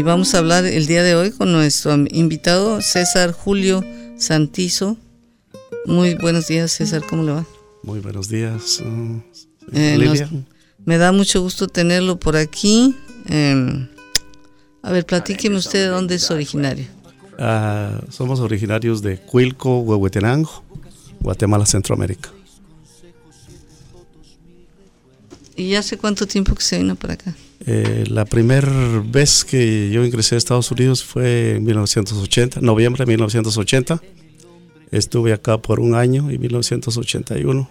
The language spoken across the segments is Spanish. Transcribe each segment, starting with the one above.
y vamos a hablar el día de hoy con nuestro invitado César Julio Santizo. Muy buenos días César, ¿cómo le va? Muy buenos días. Uh, eh, me da mucho gusto tenerlo por aquí. Em, a ver, platíqueme usted de dónde es originario. Ah, somos originarios de Cuilco, Huehuetenango, Guatemala, Centroamérica. ¿Y hace cuánto tiempo que se vino para acá? Eh, la primera vez que yo ingresé a Estados Unidos fue en 1980, noviembre de 1980. Estuve acá por un año y en 1981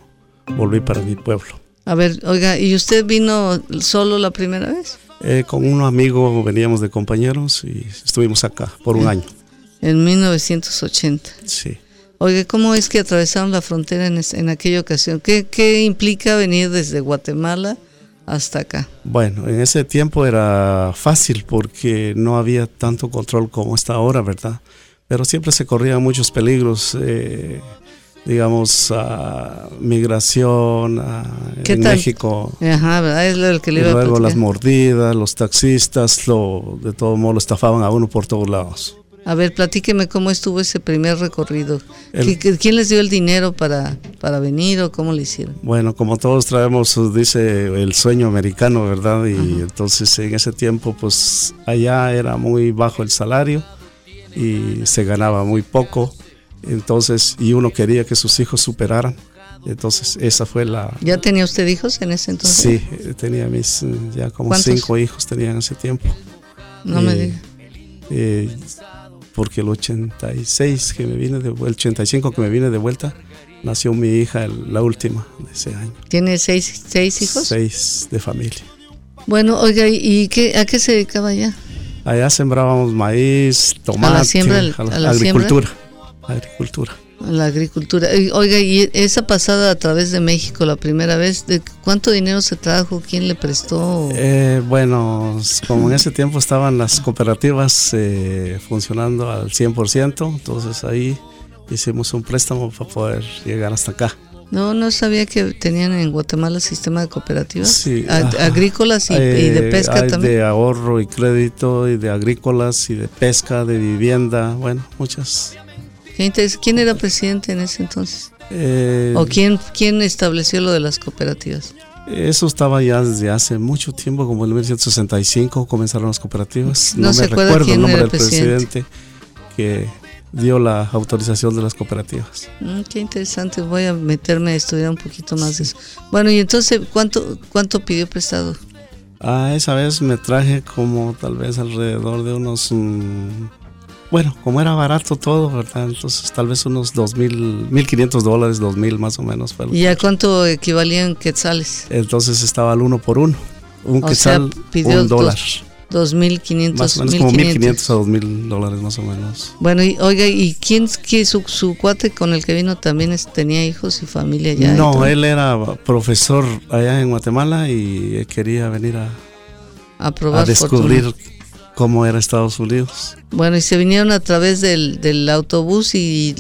volví para mi pueblo. A ver, oiga, ¿y usted vino solo la primera vez? Eh, con un amigo veníamos de compañeros y estuvimos acá por un año. En 1980. Sí. Oiga, ¿cómo es que atravesaron la frontera en, en aquella ocasión? ¿Qué, ¿Qué, implica venir desde Guatemala hasta acá? Bueno, en ese tiempo era fácil porque no había tanto control como está ahora, ¿verdad? Pero siempre se corrían muchos peligros. Eh, digamos, a migración en México. Ajá, Es lo que le y luego las mordidas, los taxistas, lo, de todo modo lo estafaban a uno por todos lados. A ver, platíqueme cómo estuvo ese primer recorrido. ¿Quién les dio el dinero para, para venir o cómo lo hicieron? Bueno, como todos traemos, dice el sueño americano, ¿verdad? Y entonces en ese tiempo, pues allá era muy bajo el salario y se ganaba muy poco entonces, y uno quería que sus hijos superaran. Entonces, esa fue la... ¿Ya tenía usted hijos en ese entonces? Sí, tenía mis, ya como cinco hijos tenía en ese tiempo. No me diga. Eh, porque el 86 que me vine de el 85 que me vine de vuelta, nació mi hija, la última de ese año. ¿Tiene seis, seis hijos? Seis de familia. Bueno, oiga, ¿y qué, a qué se dedicaba allá? Allá sembrábamos maíz, tomate, a la, siembra, a la agricultura agricultura. La agricultura. Oiga, y esa pasada a través de México, la primera vez, ¿de cuánto dinero se trajo? ¿Quién le prestó? Eh, bueno, como en ese tiempo estaban las cooperativas eh, funcionando al 100%, entonces ahí hicimos un préstamo para poder llegar hasta acá. No, no sabía que tenían en Guatemala sistema de cooperativas. Sí, agrícolas y, de eh, pesca también. De ahorro y crédito, y de agrícolas, y de pesca, de vivienda, bueno, muchas ¿Quién era presidente en ese entonces? Eh, ¿O quién, quién estableció lo de las cooperativas? Eso estaba ya desde hace mucho tiempo, como en 1965 comenzaron las cooperativas. No, me recuerdo el nombre del presidente. que dio la autorización de las cooperativas. Mm, qué interesante, voy a meterme a estudiar un poquito más de eso. Bueno, y entonces, ¿cuánto, cuánto pidió prestado? Ah, esa vez me traje como tal vez alrededor de unos mm, bueno, como era barato todo, ¿verdad? Entonces tal vez unos dos mil, mil quinientos dólares, dos mil más o menos. Fue ¿Y a cuánto equivalían quetzales? Entonces estaba al uno por uno. Un quetzal, un dólar. Dos mil quinientos. Más o menos como mil quinientos a dos mil dólares más o menos. Bueno, y oiga, ¿y quién, quién su, su, cuate con el que vino también tenía hijos y familia allá? No, él era profesor allá en Guatemala y quería venir a, a, probar a descubrir cómo era Estados Unidos. Bueno, y se vinieron a través del, del autobús y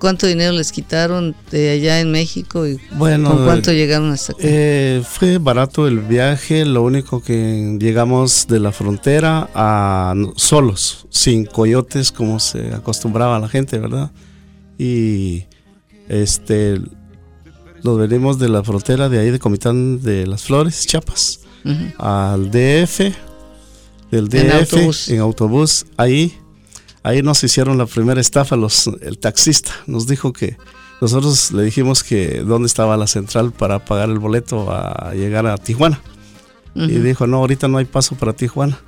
cuánto dinero les quitaron de allá en México y bueno, con cuánto llegaron hasta acá. Eh, fue barato el viaje, lo único que llegamos de la frontera a solos, sin coyotes como se acostumbraba la gente, ¿verdad? Y este lo venimos de la frontera de ahí de Comitán de las Flores, Chiapas, al DF del DF en autobús. Ahí, ahí nos hicieron la primera estafa los, el taxista. Nos dijo que nosotros le dijimos que dónde estaba la central para pagar el boleto a llegar a Tijuana. Y dijo, no, ahorita no hay paso para Tijuana.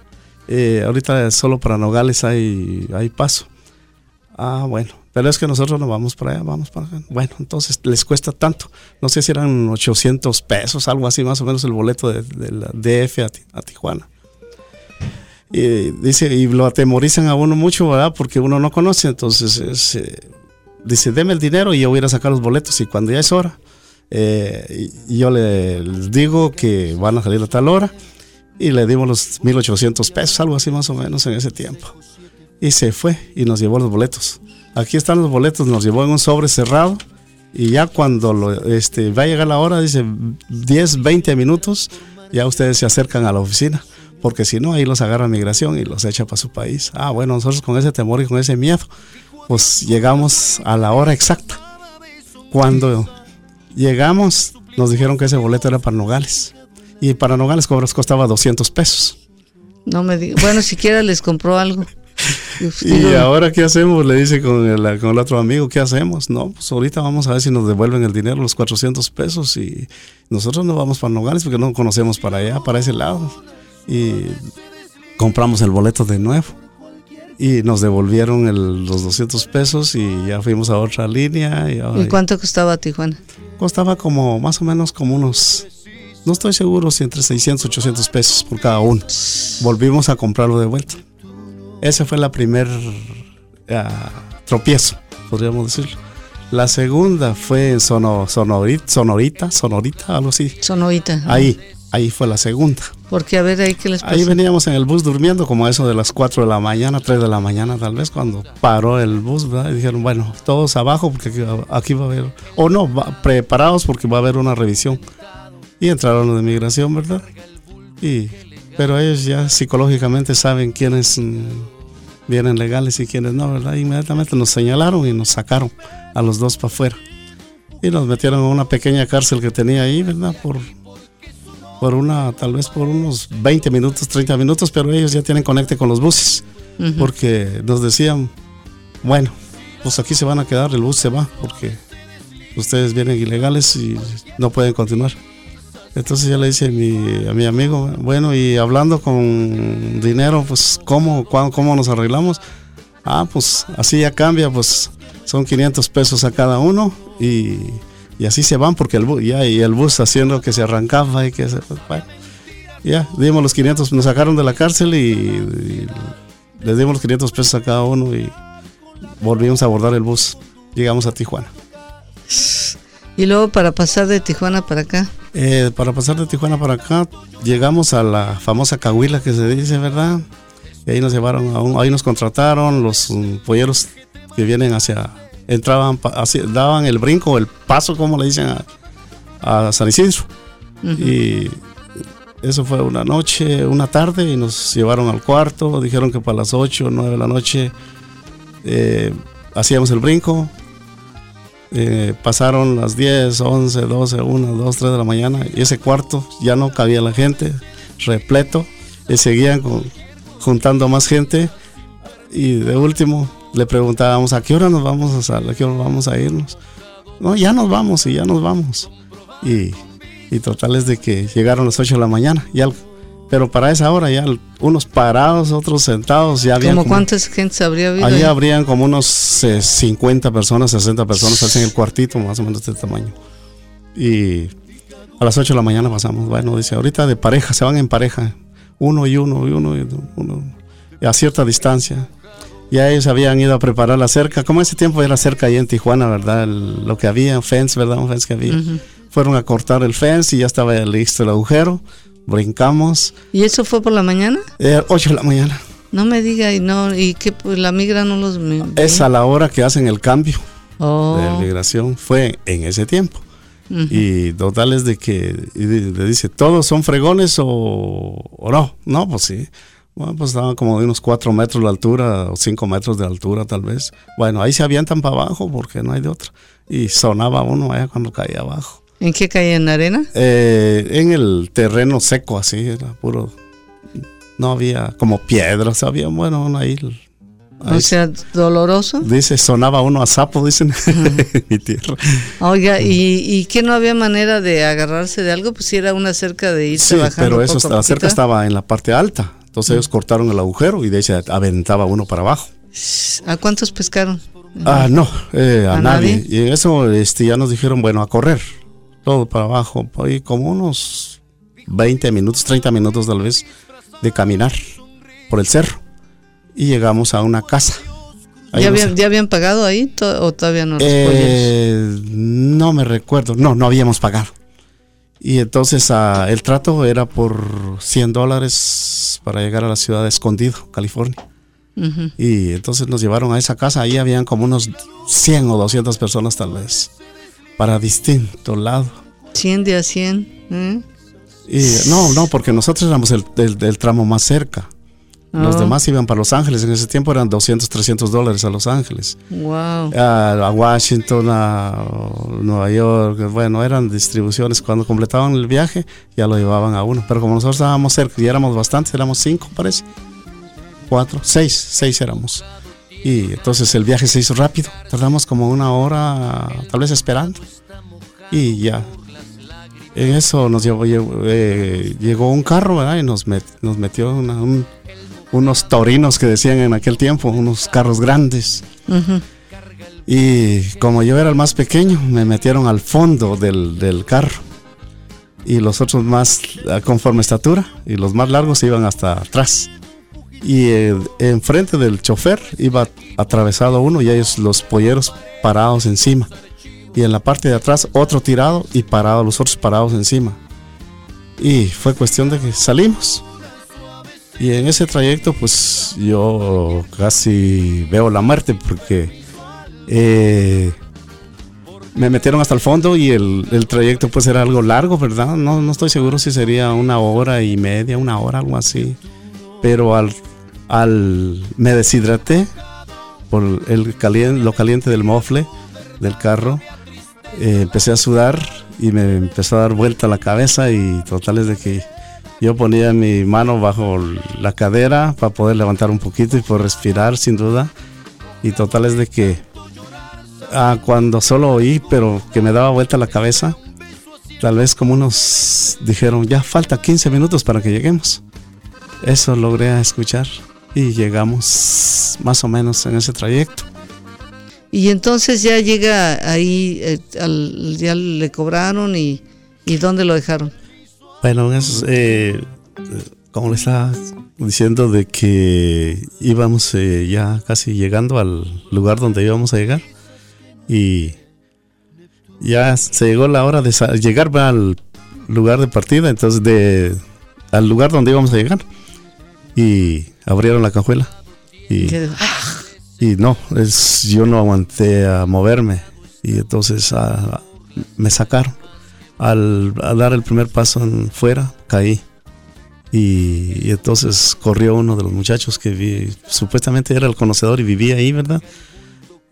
Eh, ahorita solo para Nogales hay, hay paso. Ah, bueno, pero es que nosotros no vamos para allá, vamos para allá. Bueno, entonces les cuesta tanto. No sé si eran 800 pesos, algo así más o menos el boleto de, la DF a Tijuana. Y dice, y lo atemorizan a uno mucho, ¿verdad? Porque uno no conoce, entonces eh, dice, deme el dinero y yo voy a sacar los boletos y cuando ya es hora, eh, yo le, digo que van a salir a tal hora y le dimos los 1800 pesos, algo así más o menos en ese tiempo. Y se fue y nos llevó los boletos. Aquí están los boletos, nos llevó en un sobre cerrado y ya cuando lo, este, va a llegar la hora, dice 10, 20 minutos, ya ustedes se acercan a la oficina porque si no, ahí los agarra migración y los echa para su país. Ah, bueno, nosotros con ese temor y con ese miedo, pues llegamos a la hora exacta. Cuando llegamos, nos dijeron que ese boleto era para Nogales. Y para Nogales costaba 200 pesos. No me diga. Bueno, siquiera les compró algo. y ahora, ¿qué hacemos? Le dice con el, con el otro amigo, ¿qué hacemos? No, pues ahorita vamos a ver si nos devuelven el dinero, los 400 pesos. Y nosotros no vamos para Nogales porque no conocemos para allá, para ese lado. Y compramos el boleto de nuevo. Y nos devolvieron los 200 pesos y ya fuimos a otra línea. ¿Y, cuánto costaba Tijuana? Costaba como más o menos como unos no estoy seguro si entre 600 y 800 pesos por cada uno. Volvimos a comprarlo de vuelta. Ese fue la primer ah, tropiezo, podríamos decirlo. La segunda fue en sonorita, sonorita, sonorita, algo así. Sonorita. Ahí, ahí fue la segunda. Porque a ver ahí qué les pasó. Ahí veníamos en el bus durmiendo como eso de las 4 de la mañana, 3 de la mañana tal vez, cuando paró el bus, ¿verdad? Y dijeron, bueno, todos abajo porque aquí, va a haber, o no, preparados porque va a haber una revisión. Y entraron los de migración, ¿verdad? Y, pero ellos ya psicológicamente saben quiénes mm, vienen legales y quiénes no, ¿verdad? Inmediatamente nos señalaron y nos sacaron a los dos para afuera. Y nos metieron en una pequeña cárcel que tenía ahí, ¿verdad? Por, por una, tal vez por unos 20 minutos, 30 minutos, pero ellos ya tienen conecte con los buses. Porque nos decían, bueno, pues aquí se van a quedar, el bus se va, porque ustedes vienen ilegales y no pueden continuar. Entonces ya le dice a mi, amigo, bueno, y hablando con dinero, pues ¿cómo, cómo nos arreglamos? Ah, pues así ya cambia, pues son 500 pesos a cada uno y, así se van porque el bus, ya, y el bus haciendo que se arrancaba y que se, pues, bueno, ya, dimos los 500, nos sacaron de la cárcel y, y les dimos los 500 pesos a cada uno y volvimos a abordar el bus. Llegamos a Tijuana. Y luego para pasar de Tijuana para acá. Eh, para pasar de Tijuana para acá, llegamos a la famosa Cahuila que se dice, ¿verdad? Y ahí nos llevaron, a ahí nos contrataron los um, polleros que vienen hacia, entraban, daban el brinco, el paso, como le dicen, a, San Isidro. Y eso fue una noche, una tarde, y nos llevaron al cuarto, dijeron que para las 8 o 9 de la noche eh, hacíamos el brinco, eh, pasaron las 10, 11, 12, 1, 2, 3 de la mañana y ese cuarto ya no cabía la gente, repleto, y seguían juntando más gente. Y de último le preguntábamos a qué hora nos vamos a salir, a qué hora vamos a irnos. No, ya nos vamos y ya nos vamos. Y, y total es de que llegaron las 8 de la mañana y algo pero para esa hora ya unos parados, otros sentados, ya había. ¿Cómo cuántas gente habría habido? Allí habrían como unos 50 personas, 60 personas, hacen el cuartito más o menos de este tamaño. Y a las 8 de la mañana pasamos. Bueno, dice, ahorita de pareja, se van en pareja, uno y uno y uno y uno, a cierta distancia. Ya ellos habían ido a preparar la cerca, como ese tiempo era cerca ahí en Tijuana, ¿verdad? lo que había, un fence, ¿verdad? Un fence que había. Fueron a cortar el fence y ya estaba listo el agujero brincamos. ¿Y eso fue por la mañana? Eh, 8 de la mañana. No me diga, y no, y que pues, la migra no los... Es a la hora que hacen el cambio oh. de migración, fue en ese tiempo. Y total es de que le dice, ¿todos son fregones o, no? No, pues sí. Bueno, pues estaban como de unos 4 metros de altura o 5 metros de altura tal vez. Bueno, ahí se avientan para abajo porque no hay de otra. Y sonaba uno allá cuando caía abajo. ¿En qué calle? ¿En arena? Eh, en el terreno seco, así, era puro. No había como piedras, había, bueno, ahí. O sea, doloroso. Dice, sonaba uno a sapo, dicen en mi tierra. Oiga, ¿y, ¿y qué no había manera de agarrarse de algo? Pues si era una cerca de irse sí, pero eso, la cerca estaba en la parte alta. Entonces ellos cortaron el agujero y de ahí se aventaba uno para abajo. ¿A cuántos pescaron? Ah, no, eh, a, nadie? nadie. Y eso este, ya nos dijeron, bueno, a correr todo para abajo, ahí como unos 20 minutos, 30 minutos tal vez de caminar por el cerro y llegamos a una casa. ¿Ya habían, ¿Ya habían, pagado ahí o todavía no? Eh, no me recuerdo, no, no habíamos pagado. Y entonces ah, el trato era por 100 dólares para llegar a la ciudad de Escondido, California. Y entonces nos llevaron a esa casa, ahí habían como unos 100 o 200 personas tal vez para distinto lado. 100 de a 100. ¿eh? Y, no, no, porque nosotros éramos el, el, tramo más cerca. Los Oh. demás iban para Los Ángeles. En ese tiempo eran 200, 300 dólares a Los Ángeles. Wow. A, a Washington, a Nueva York. Bueno, eran distribuciones. Cuando completaban el viaje, ya lo llevaban a uno. Pero como nosotros estábamos cerca y éramos bastantes, éramos cinco, parece. Cuatro, seis, seis éramos. Y entonces el viaje se hizo rápido. Tardamos como una hora, tal vez esperando. Y ya. En eso nos llevó, llevó- eh, llegó un carro, ¿verdad? Y nos, met- nos metió una- un- unos taurinos que decían en aquel tiempo, unos carros grandes. Ujú. Y como yo era el más pequeño, me metieron al fondo del, del carro. Y los otros más ah, conforme estatura y los más largos iban hasta atrás. Y eh, enfrente del chofer iba atravesado uno y ellos los polleros parados encima. Y en la parte de atrás otro tirado y parado, los otros parados encima. Y fue cuestión de que salimos. Y en ese trayecto pues yo casi veo la muerte porque eh, me metieron hasta el fondo y el, el trayecto pues era algo largo, ¿verdad? No, no estoy seguro si sería una hora y media, una hora, algo así. Pero al, al me deshidraté por el calien- lo caliente del mofle del carro, eh, empecé a sudar y me empezó a dar vuelta la cabeza y totales de que yo ponía mi mano bajo la cadera para poder levantar un poquito y poder respirar sin duda. Y totales de que ah, cuando solo oí, pero que me daba vuelta la cabeza, tal vez como unos dijeron, ya falta 15 minutos para que lleguemos. Eso logré escuchar y llegamos más o menos en ese trayecto. Y entonces ya llega ahí, eh, ya le cobraron y, y ¿dónde lo dejaron? Bueno, eso, eh, como le estaba diciendo de que íbamos eh, ya casi llegando al lugar donde íbamos a llegar y ya se llegó la hora de llegar al lugar de partida, entonces de al lugar donde íbamos a llegar y abrieron la cajuela y y no, es, yo no aguanté a moverme y entonces ah, me sacaron. Al, al dar el primer paso en fuera, caí. Y, y entonces corrió uno de los muchachos que vi- supuestamente era el conocedor y vivía ahí, ¿verdad?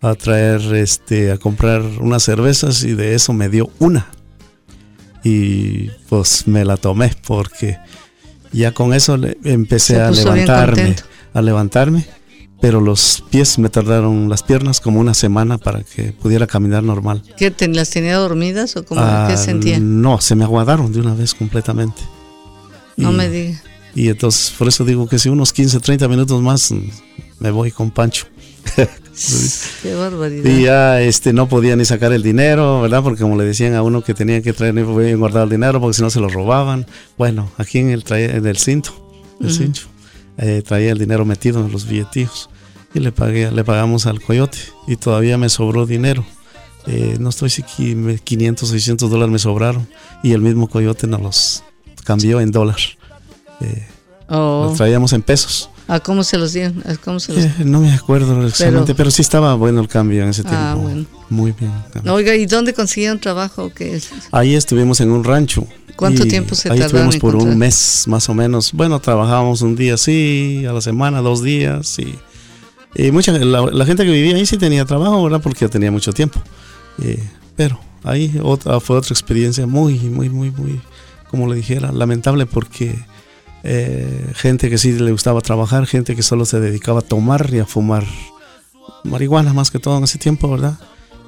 A traer, este, a comprar unas cervezas y de eso me dio una. Y pues me la tomé porque ya con eso le- empecé a levantarme, a levantarme pero los pies me tardaron las piernas como una semana para que pudiera caminar normal. ¿Qué te- las tenía dormidas o cómo Ah, qué sentía? No, se me aguadaron de una vez completamente. No Y- me diga. Y entonces, por eso digo que si unos 15, 30 minutos más me voy con Pancho. Qué barbaridad. Y ya este, no podía ni sacar el dinero, ¿verdad? Porque como le decían a uno que tenía que traer, podía guardar el dinero porque si no se lo robaban. Bueno, aquí en el, en el cinto, el Ujú. cincho, eh, traía el dinero metido en los billetillos. Y le, pagué, le pagamos al coyote y todavía me sobró dinero. Eh, no estoy si qui- me- 500, 600 dólares me sobraron y el mismo coyote nos los cambió en dólar. Eh, Oh. Los traíamos en pesos. ¿A cómo se los dieron? ¿A cómo se los Eh, no me acuerdo exactamente, pero, sí estaba bueno el cambio en ese tiempo. Ah, bueno. Muy bien. Oiga, ¿y dónde consiguieron trabajo? ¿Qué es? Ahí estuvimos en un rancho. ¿Cuánto tiempo se Ahí tardaron estuvimos por un encontrar? mes más o menos. Bueno, trabajábamos un día sí, a la semana, dos días. Y, y mucha, la, gente que vivía ahí sí tenía trabajo, ¿verdad? Porque tenía mucho tiempo. Eh, pero ahí otra, fue otra experiencia muy, muy, muy, muy, como le dijera, lamentable porque eh, gente que sí le gustaba trabajar, gente que solo se dedicaba a tomar y a fumar marihuana más que todo en ese tiempo, ¿verdad?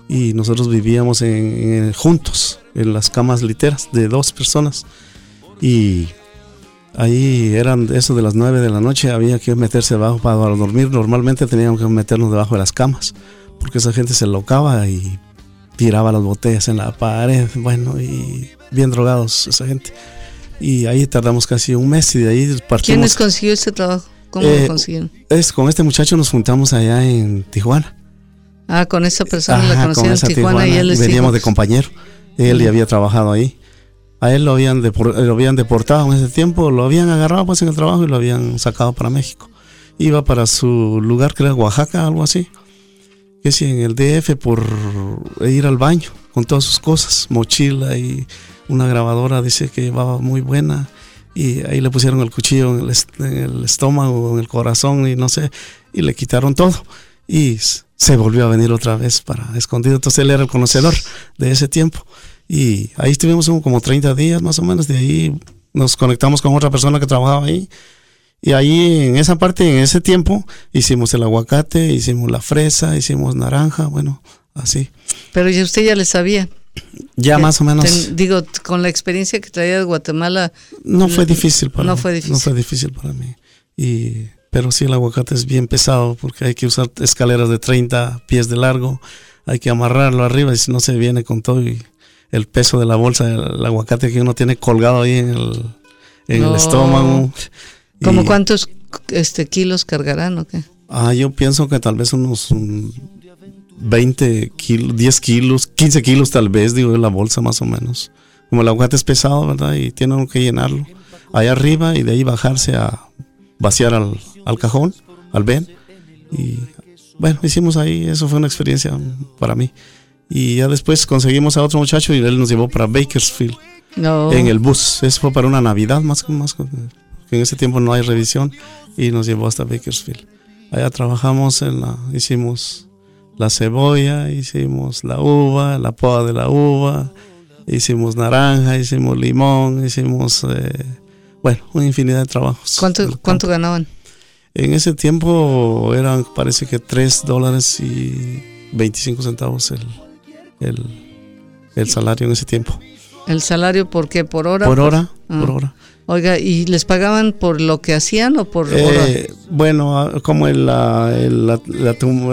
Y nosotros vivíamos en- juntos, en las camas literas de dos personas. Y ahí eran eso de las nueve de la noche, había que meterse abajo para dormir. Normalmente teníamos que meternos debajo de las camas, porque esa gente se locaba y tiraba las botellas en la pared, bueno, y bien drogados esa gente. Y ahí tardamos casi un mes y de ahí partimos. ¿Quiénes consiguió ese trabajo? ¿Cómo Eh, lo consiguieron? Es, con este muchacho nos juntamos allá en Tijuana. Ah, con esa persona la Ajá, conocieron en Tijuana, y él veníamos dijo, de compañero. Él ya había trabajado ahí. A él lo habían, deportado en ese tiempo, lo habían agarrado pues en el trabajo y lo habían sacado para México. Iba para su lugar que era Oaxaca, algo así. Que si en el DF por ir al baño con todas sus cosas, mochila y una grabadora, dice que llevaba muy buena y ahí le pusieron el cuchillo en el, estómago, en el corazón y no sé, y le quitaron todo. Y se volvió a venir otra vez para escondido. Entonces él era el conocedor de ese tiempo. Y ahí estuvimos como 30 días más o menos. De ahí nos conectamos con otra persona que trabajaba ahí. Y ahí en esa parte, en ese tiempo, hicimos el aguacate, hicimos la fresa, hicimos naranja, bueno, así. Pero ya usted ya le sabía. Ya más o menos. digo, con la experiencia que traía de Guatemala. No fue difícil para no mí. Fue difícil. No fue difícil para mí. Y, pero sí, el aguacate es bien pesado porque hay que usar escaleras de 30 pies de largo. Hay que amarrarlo arriba y si no se viene con todo y el peso de la bolsa, el aguacate que uno tiene colgado ahí en el, en el estómago. ¿Como cuántos este, kilos cargarán o qué? Ah, yo pienso que tal vez unos 20 kilos, 10 kilos, 15 kilos tal vez, digo, de la bolsa más o menos. Como el aguacate es pesado, ¿verdad? Y tienen que llenarlo ahí arriba y de ahí bajarse a vaciar al, al cajón, al Ben. Y bueno, hicimos ahí, eso fue una experiencia para mí. Y ya después conseguimos a otro muchacho y él nos llevó para Bakersfield. No. En el bus. Eso fue para una Navidad, más, más que en ese tiempo no hay revisión. Y nos llevó hasta Bakersfield. Allá trabajamos en la, hicimos la cebolla, hicimos la uva, la poda de la uva, hicimos naranja, hicimos limón, hicimos, eh, bueno, una infinidad de trabajos. ¿Cuánto, ¿cuánto ganaban? En ese tiempo eran, parece que 3 dólares y 25 centavos el, el, el salario en ese tiempo. ¿El salario por qué? ¿Por hora? Por hora, por ah. hora. Oiga, ¿y les pagaban por lo que hacían o por eh, Bueno, ah, como el, la, la,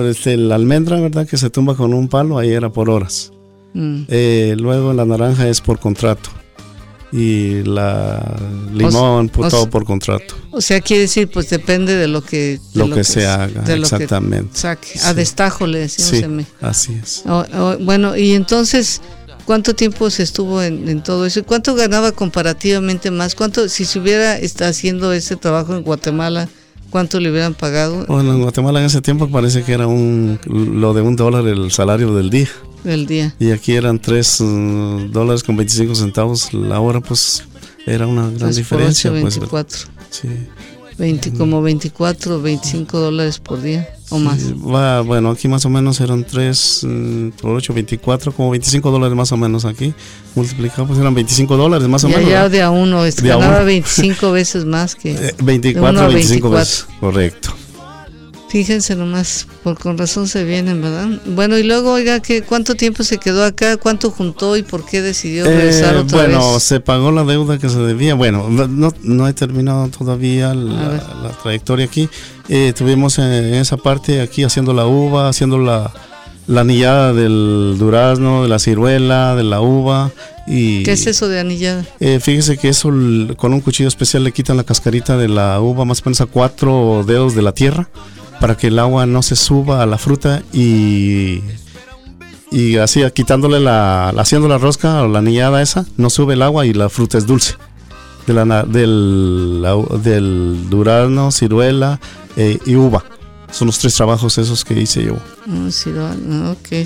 este, la, almendra, ¿verdad? Que se tumba con un palo, ahí era por horas. Mm. Eh, luego la naranja es por contrato. Y la limón, pues, todo por contrato. O sea, quiere decir, pues depende de lo que... lo, que, se haga, exactamente. A destajo le decimos sí, Así es. bueno, y entonces ¿Cuánto tiempo se estuvo en, todo eso? ¿Cuánto ganaba comparativamente más? ¿Cuánto, si se hubiera estado haciendo ese trabajo en Guatemala, cuánto le hubieran pagado? Bueno, en Guatemala en ese tiempo parece que era un, lo de un dólar el salario del día. Del día. Y aquí eran tres mm, dólares con 25 centavos la hora, pues era una gran pues diferencia. 24. Pues, sí. 20, como 24, 25 dólares por día o más. Va, bueno, aquí más o menos eran 3 mm, por 8, 24, como 25 dólares más o menos aquí. Multiplicado, pues eran 25 dólares más o menos. Ya de a uno, es, ganaba 25 veces más que. 24, 25 veces, correcto. Fíjense nomás, por con razón se vienen, ¿verdad? Bueno, y luego, oiga, ¿qué, ¿cuánto tiempo se quedó acá? ¿Cuánto juntó y por qué decidió regresar eh, otra bueno, vez? Bueno, se pagó la deuda que se debía. Bueno, no, no he terminado todavía la, trayectoria aquí. Eh, estuvimos en, esa parte aquí haciendo la uva, haciendo la, la anillada del durazno, de la ciruela, de la uva. Y, ¿Qué es eso de anillada? Eh, fíjese que eso con un cuchillo especial le quitan la cascarita de la uva más o menos a cuatro dedos de la tierra para que el agua no se suba a la fruta y y así quitándole la haciendo la rosca o la anillada esa no sube el agua y la fruta es dulce. De la, del, del durazno ciruela eh, y uva. Son los tres trabajos esos que hice yo. Ciruela, okay.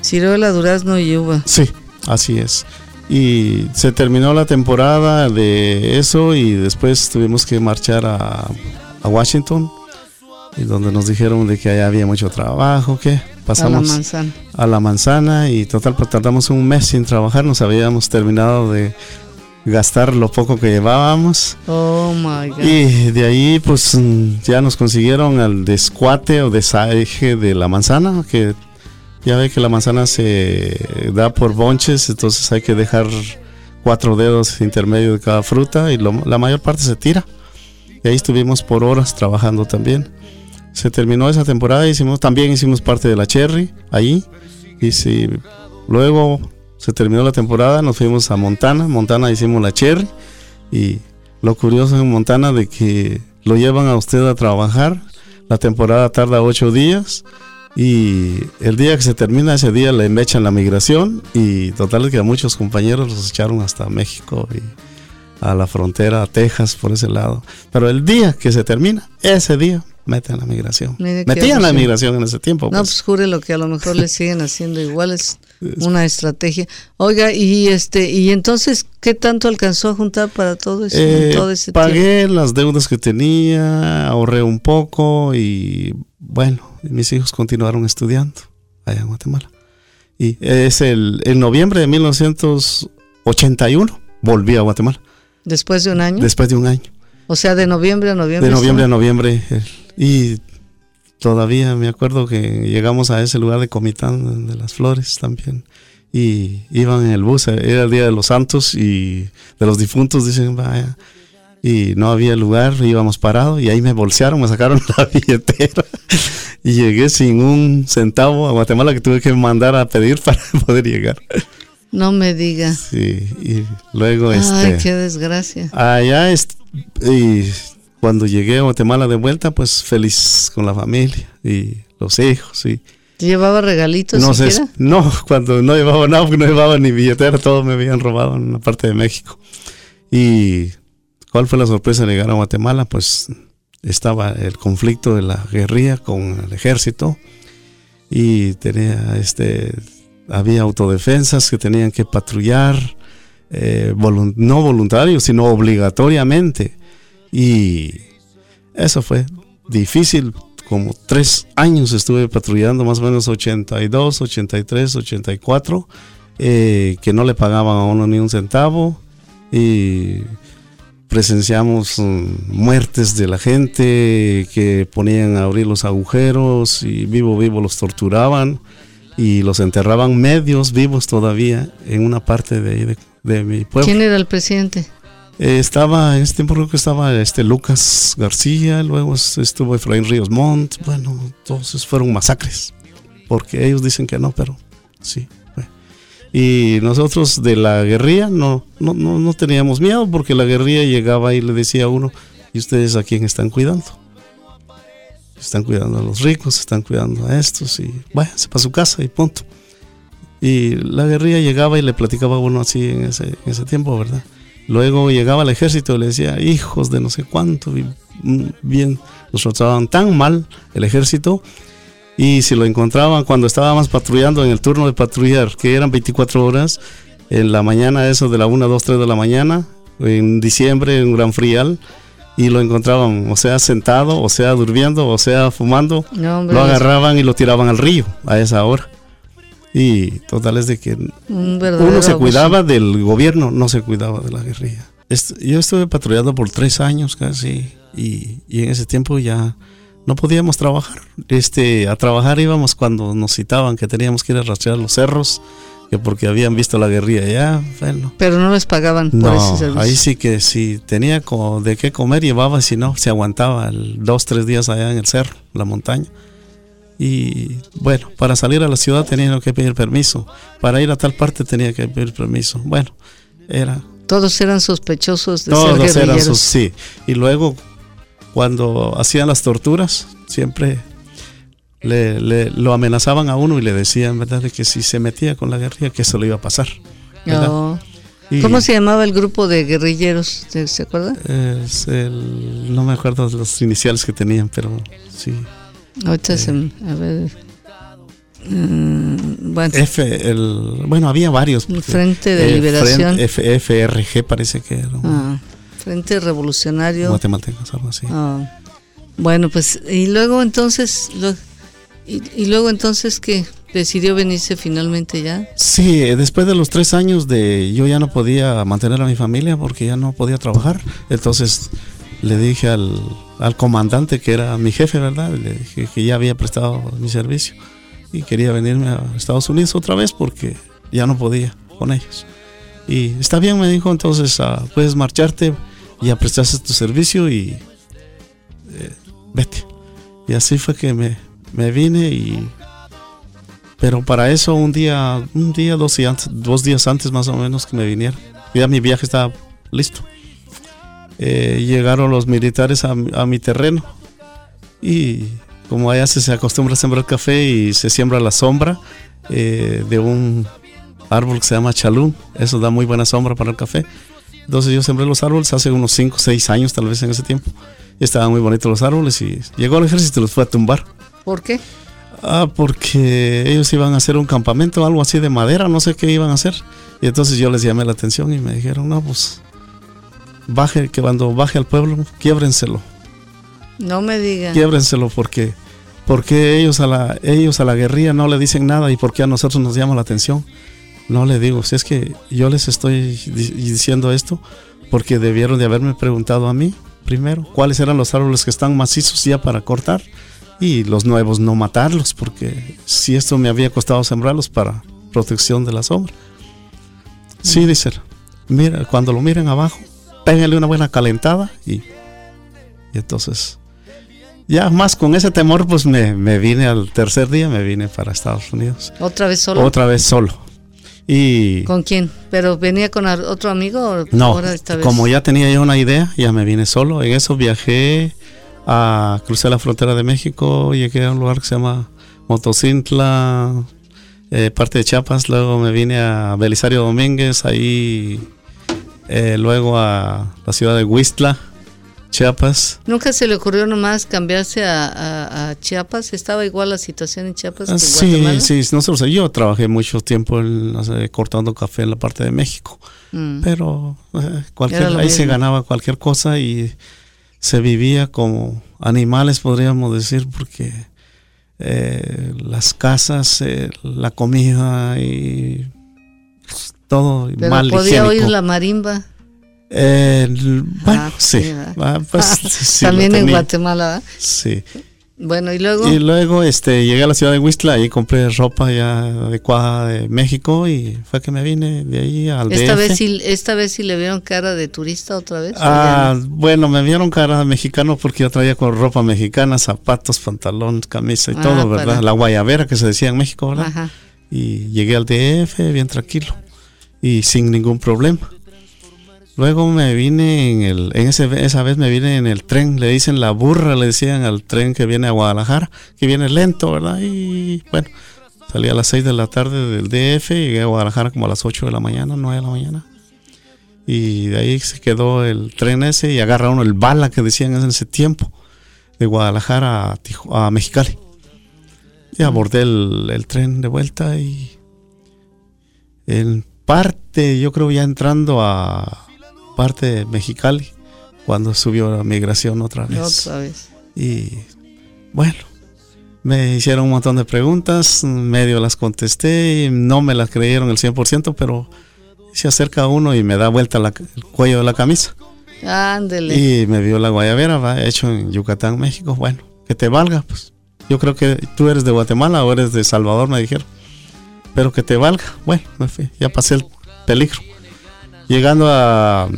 ciruela durazno y uva. Sí así es. Y se terminó la temporada de eso y después tuvimos que marchar a, a Washington y donde nos dijeron de que allá había mucho trabajo, que pasamos a la manzana, a la manzana y total, pues tardamos un mes sin trabajar, nos habíamos terminado de gastar lo poco que llevábamos. Oh my God. Y de ahí pues ya nos consiguieron el descuate o desaje de la manzana, que ya ve que la manzana se da por bonches, entonces hay que dejar cuatro dedos intermedio de cada fruta y la mayor parte se tira. Y ahí estuvimos por horas trabajando también se terminó esa temporada, hicimos, también hicimos parte de la Cherry ahí. Y si luego se terminó la temporada, nos fuimos a Montana. Montana hicimos la Cherry. Y lo curioso en Montana de que lo llevan a usted a trabajar. La temporada tarda ocho días. Y el día que se termina ese día le echan la migración. Y total que a muchos compañeros los echaron hasta México y a la frontera, a Texas, por ese lado. Pero el día que se termina, ese día mete en la migración. Metía en la migración en ese tiempo. No, pues, pues jure lo que a lo mejor le siguen haciendo igual es una estrategia. Oiga, y este y entonces qué tanto alcanzó a juntar para todo eso? Eh, pagué las deudas que tenía, ahorré un poco y bueno, mis hijos continuaron estudiando allá en Guatemala. Y es el en noviembre de 1981 volví a Guatemala. Después de un año. Después de un año. O sea, de noviembre a noviembre. De noviembre a noviembre. Y todavía me acuerdo que llegamos a ese lugar de Comitán de las Flores también. Y iban en el bus, era el Día de los Santos y de los difuntos, dicen, vaya. Y no había lugar, íbamos parados y ahí me bolsearon, me sacaron la billetera y llegué sin un centavo a Guatemala que tuve que mandar a pedir para poder llegar. No me diga. Sí, y luego Ay, este. qué desgracia. Allá, y cuando llegué a Guatemala de vuelta, pues feliz con la familia y los hijos. Y, ¿Llevaba regalitos? No sé, no, cuando no llevaba nada, porque no llevaba ni billetera, todo me habían robado en la parte de México. Y ¿cuál fue la sorpresa de llegar a Guatemala? Pues estaba el conflicto de la guerrilla con el ejército y tenía este había autodefensas que tenían que patrullar eh, no voluntarios sino obligatoriamente y eso fue difícil. Como tres años estuve patrullando, más o menos 82, 83, 84, que no le pagaban a uno ni un centavo. Y presenciamos mm, muertes de la gente que ponían a abrir los agujeros y vivo vivo los torturaban y los enterraban medios vivos todavía en una parte de, de mi pueblo. ¿Quién era el presidente? Eh, estaba, en ese tiempo creo que estaba este Lucas García, luego estuvo Efraín Ríos Montt, bueno, entonces fueron masacres, porque ellos dicen que no, pero sí. Y nosotros de la guerrilla no, no, no, teníamos miedo porque la guerrilla llegaba y le decía a uno, ¿y ustedes a quién están cuidando? Están cuidando a los ricos, están cuidando a estos y váyanse para su casa y punto. Y la guerrilla llegaba y le platicaba a uno así en ese, en ese tiempo, ¿verdad? Luego llegaba el ejército y le decía, hijos de no sé cuánto, bien, los trataban tan mal el ejército. Y si lo encontraban cuando estábamos patrullando en el turno de patrullar, que eran 24 horas, en la mañana, eso de la 1, 2, 3 de la mañana, en diciembre, en gran frial, y lo encontraban, o sea, sentado, o sea, durmiendo, o sea, fumando, lo agarraban y lo tiraban al río a esa hora. Y total es de que uno se cuidaba del gobierno, no se cuidaba de la guerrilla. Yo estuve patrullando por tres años casi y, en ese tiempo ya no podíamos trabajar. Este, a trabajar íbamos cuando nos citaban que teníamos que ir a rastrear los cerros, que porque habían visto la guerrilla ya. Bueno. Pero no les pagaban por ese servicio. Ahí sí que si tenía de qué comer llevaba, si no, se aguantaba dos, tres días allá en el cerro, la montaña. Y bueno, para salir a la ciudad tenía que pedir permiso. Para ir a tal parte tenía que pedir permiso. Bueno, era... Todos eran sospechosos de todos ser Eran sí. Y luego, cuando hacían las torturas, siempre le, lo amenazaban a uno y le decían, ¿verdad?, de que si se metía con la guerrilla, que eso le iba a pasar. Oh. ¿Cómo se llamaba el grupo de guerrilleros? ¿Se acuerda? no me acuerdo los iniciales que tenían, pero sí. Ahorita se, a ver. Mm, bueno. F, el, bueno, había varios. Frente de Liberación. F, FRG parece que era. Ah, Frente Revolucionario. Matemáticas, algo así. Ah, bueno, pues, y luego entonces, y, luego entonces que decidió venirse finalmente ya. Sí, después de los tres años de yo ya no podía mantener a mi familia porque ya no podía trabajar, entonces le dije al, al, comandante que era mi jefe, ¿verdad? Le dije que ya había prestado mi servicio y quería venirme a Estados Unidos otra vez porque ya no podía con ellos. Y está bien, me dijo, entonces ah, puedes marcharte, ya prestaste tu servicio y eh, vete. Y así fue que me, me, vine y... Pero para eso un día, un día, dos días, dos días antes más o menos que me viniera, ya mi viaje estaba listo. Eh, llegaron los militares a, mi terreno y como allá se, acostumbra a sembrar café y se siembra la sombra eh, de un árbol que se llama chalún, eso da muy buena sombra para el café. Entonces yo sembré los árboles hace unos 5 o 6 años tal vez en ese tiempo estaban muy bonitos los árboles y llegó el ejército y los fue a tumbar. ¿Por qué? Ah, porque ellos iban a hacer un campamento, algo así de madera, no sé qué iban a hacer. Y entonces yo les llamé la atención y me dijeron, no, pues, baje, que cuando baje al pueblo, quiébrenselo. No me digan. Quiébrenselo porque, porque ellos a la, ellos a la guerrilla no le dicen nada y porque a nosotros nos llama la atención. No le digo, si es que yo les estoy diciendo esto porque debieron de haberme preguntado a mí primero cuáles eran los árboles que están macizos ya para cortar y los nuevos no matarlos porque si esto me había costado sembrarlos para protección de la sombra. Sí, dice, mira, cuando lo miren abajo, péguenle una buena calentada y, y entonces ya más con ese temor pues me, me, vine al tercer día, me vine para Estados Unidos. ¿Otra vez solo? Otra vez solo. Y ¿Con quién? ¿Pero venía con otro amigo? O no, esta vez? como ya tenía yo una idea, ya me vine solo. En eso viajé a cruzar la frontera de México, llegué a un lugar que se llama Motocintla, eh, parte de Chiapas, luego me vine a Belisario Domínguez, ahí eh, luego a la ciudad de Huistla, Chiapas. ¿Nunca se le ocurrió nomás cambiarse a, Chiapas? ¿Estaba igual la situación en Chiapas que en sí, Guatemala? Sí, nosotros, yo trabajé mucho tiempo cortando café en la parte de México, mm. pero eh, cualquier, ahí se ganaba cualquier cosa y se vivía como animales, podríamos decir, porque eh, las casas, eh, la comida y pues, todo Pero mal podía oír la marimba. Eh, bueno, ah, sí. Ah, pues, también en Guatemala. Sí. Bueno, y luego. Y luego este, llegué a la ciudad de Huistla y compré ropa ya adecuada de México y fue que me vine de ahí al esta Vez sí, ¿Esta vez sí le vieron cara de turista otra vez? Ah, bueno, me vieron cara de mexicano porque yo traía con ropa mexicana, zapatos, pantalón, camisa y ah, todo, ¿verdad? La guayabera que se decía en México, ¿verdad? Ajá. Y llegué al DF bien tranquilo y sin ningún problema. Luego me vine en el, en ese, esa vez me vine en el tren, le dicen la burra, le decían al tren que viene a Guadalajara, que viene lento, ¿verdad? Y bueno, salí a las 6 de la tarde del DF, llegué a Guadalajara como a las 8 de la mañana, 9 de la mañana. Y de ahí se quedó el tren ese y agarra uno el bala que decían en ese tiempo, de Guadalajara a, a Mexicali. Y abordé el, el tren de vuelta y en parte, yo creo ya entrando a, parte de Mexicali cuando subió la migración otra vez. Otra vez. Y bueno, me hicieron un montón de preguntas, medio las contesté y no me las creyeron el 100%, pero se acerca uno y me da vuelta el cuello de la camisa. Ándele. Y me vio la guayabera, va, hecho en Yucatán, México. Bueno, que te valga, pues. Yo creo que tú eres de Guatemala o eres de Salvador, me dijeron. Pero que te valga. Bueno, me fui, ya pasé el peligro. Llegando a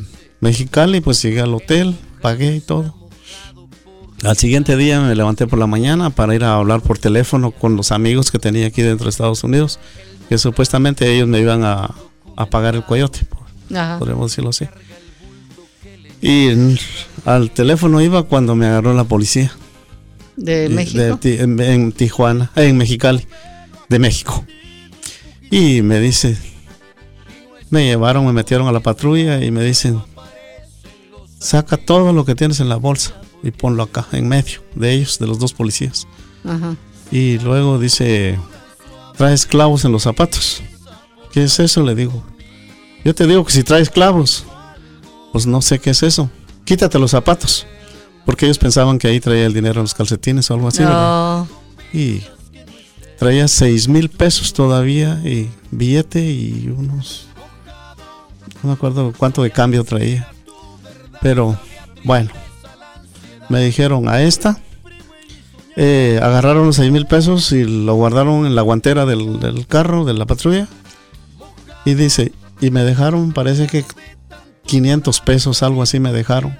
Mexicali, pues llegué al hotel, pagué y todo. Al siguiente día me levanté por la mañana para ir a hablar por teléfono con los amigos que tenía aquí dentro de Estados Unidos, que supuestamente ellos me iban a, pagar el coyote, podríamos decirlo así. Y al teléfono iba cuando me agarró la policía. ¿De México? en, Tijuana, en Mexicali, de México. Y me dice, me llevaron, me metieron a la patrulla y me dicen, saca todo lo que tienes en la bolsa y ponlo acá, en medio de ellos, de los dos policías. Y luego dice, traes clavos en los zapatos. ¿Qué es eso? Le digo. Yo te digo que si traes clavos, pues no sé qué es eso. Quítate los zapatos. Porque ellos pensaban que ahí traía el dinero en los calcetines o algo así. Y traía seis mil pesos todavía y billete y unos... No me acuerdo cuánto de cambio traía. Pero bueno, me dijeron a esta. Eh, agarraron los 6 mil pesos y lo guardaron en la guantera del, carro, de la patrulla. Y dice, y me dejaron, parece que 500 pesos, algo así me dejaron.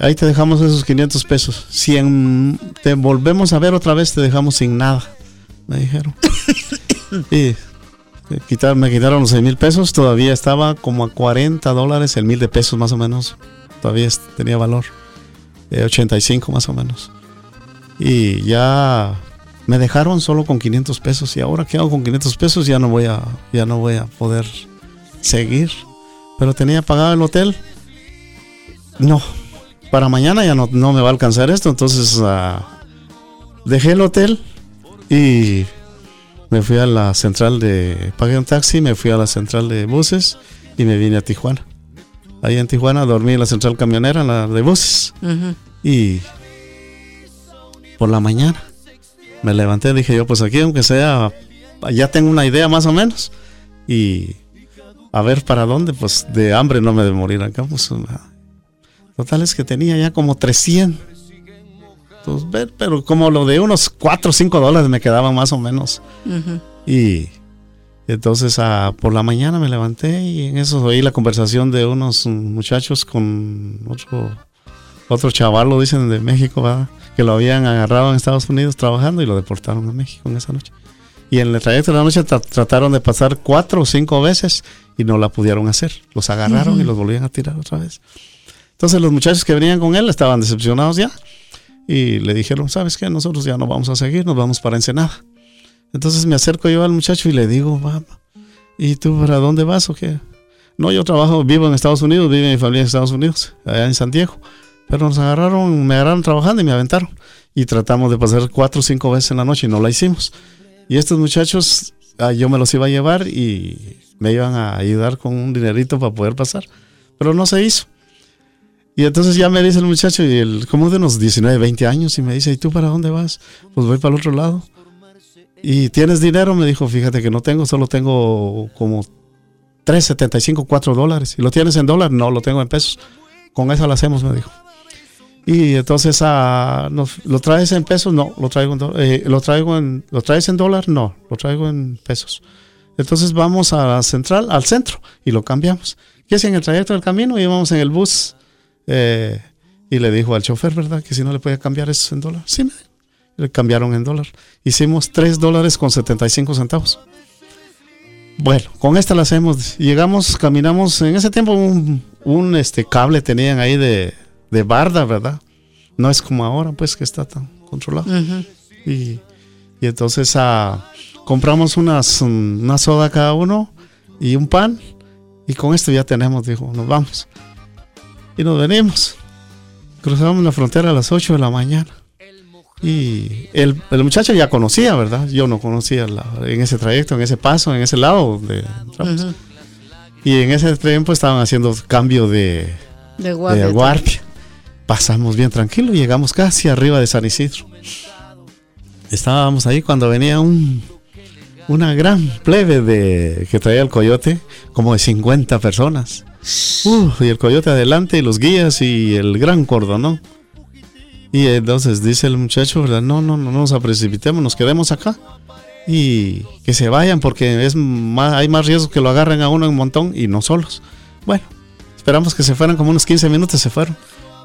Ahí te dejamos esos 500 pesos. Si te volvemos a ver otra vez, te dejamos sin nada, me dijeron. y me quitaron los 6 mil pesos, todavía estaba como a 40 dólares el mil de pesos más o menos. Todavía tenía valor. 85 más o menos. Y ya me dejaron solo con 500 pesos. Y ahora que hago con 500 pesos ya no voy a, ya no voy a poder seguir. Pero tenía pagado el hotel. No, para mañana ya no, no me va a alcanzar esto, entonces ah, dejé el hotel y me fui a la central de, pagué un taxi, me fui a la central de buses y me vine a Tijuana. Ahí en Tijuana dormí en la central camionera, la de buses. Y por la mañana me levanté, dije yo, pues aquí aunque sea, ya tengo una idea más o menos. Y a ver para dónde, pues de hambre no me de morir acá. Pues, total es que tenía ya como 300. Pues, pero como lo de unos 4 o 5 dólares me quedaban más o menos. Y entonces ah, por la mañana me levanté y en eso oí la conversación de unos muchachos con otro, otro chaval, lo dicen de México, que lo habían agarrado en Estados Unidos trabajando y lo deportaron a México en esa noche. Y en el trayecto de la noche trataron de pasar cuatro o cinco veces y no la pudieron hacer. Los agarraron y los volvían a tirar otra vez. Entonces los muchachos que venían con él estaban decepcionados ya y le dijeron, ¿sabes qué? Nosotros ya no vamos a seguir, nos vamos para Ensenada. Entonces me acerco yo al muchacho y le digo, ¿y tú para dónde vas o qué? No, yo trabajo, vivo en Estados Unidos, vive mi familia en Estados Unidos, allá en San Diego. Pero nos agarraron, me agarraron trabajando y me aventaron. Y tratamos de pasar cuatro o cinco veces en la noche y no la hicimos. Y estos muchachos, ah, yo me los iba a llevar y me iban a ayudar con un dinerito para poder pasar. Pero no se hizo. Y entonces ya me dice el muchacho, y el, como de unos 19, 20 años, y me dice, ¿y tú para dónde vas? Pues voy para el otro lado. ¿Y tienes dinero? Me dijo, fíjate que no tengo, solo tengo como 3.75, 4 dólares. ¿Y lo tienes en dólar? No, lo tengo en pesos. Con eso lo hacemos, me dijo. Y entonces, ah, ¿lo traes en pesos? No, lo traigo en eh, ¿lo, traigo ¿Lo traes en dólar? No, lo traigo en pesos. Entonces vamos a la central, al centro, y lo cambiamos. ¿Qué es en el trayecto del camino? Íbamos en el bus. Eh, y le dijo al chofer, ¿verdad? Que si no le podía cambiar eso en dólar. Sí, me le cambiaron en dólar. Hicimos 3 dólares con 75 centavos. Bueno, con esta la hacemos. Llegamos, caminamos. En ese tiempo un, un este, cable tenían ahí de, de barda, ¿verdad? No es como ahora, pues, que está tan controlado. y, y, entonces ah, compramos unas, una soda cada uno y un pan. Y con esto ya tenemos, dijo, nos vamos. Y nos venimos. Cruzamos la frontera a las 8 de la mañana. Y el, el muchacho ya conocía, ¿verdad? Yo no conocía en ese trayecto, en ese paso, en ese lado de Y en ese tiempo estaban haciendo cambio de, de guardia pasamos bien tranquilo, llegamos casi arriba de San Isidro. Estábamos ahí cuando venía un, una gran plebe de, que traía el coyote, como de 50 personas. Y el coyote adelante, y los guías y el gran cordón. Y entonces dice el muchacho, ¿verdad? No, no, no, nos precipitemos, nos quedemos acá. Y que se vayan porque es más, hay más riesgo que lo agarren a uno en un montón y no solos. Bueno, esperamos que se fueran como unos 15 minutos, se fueron.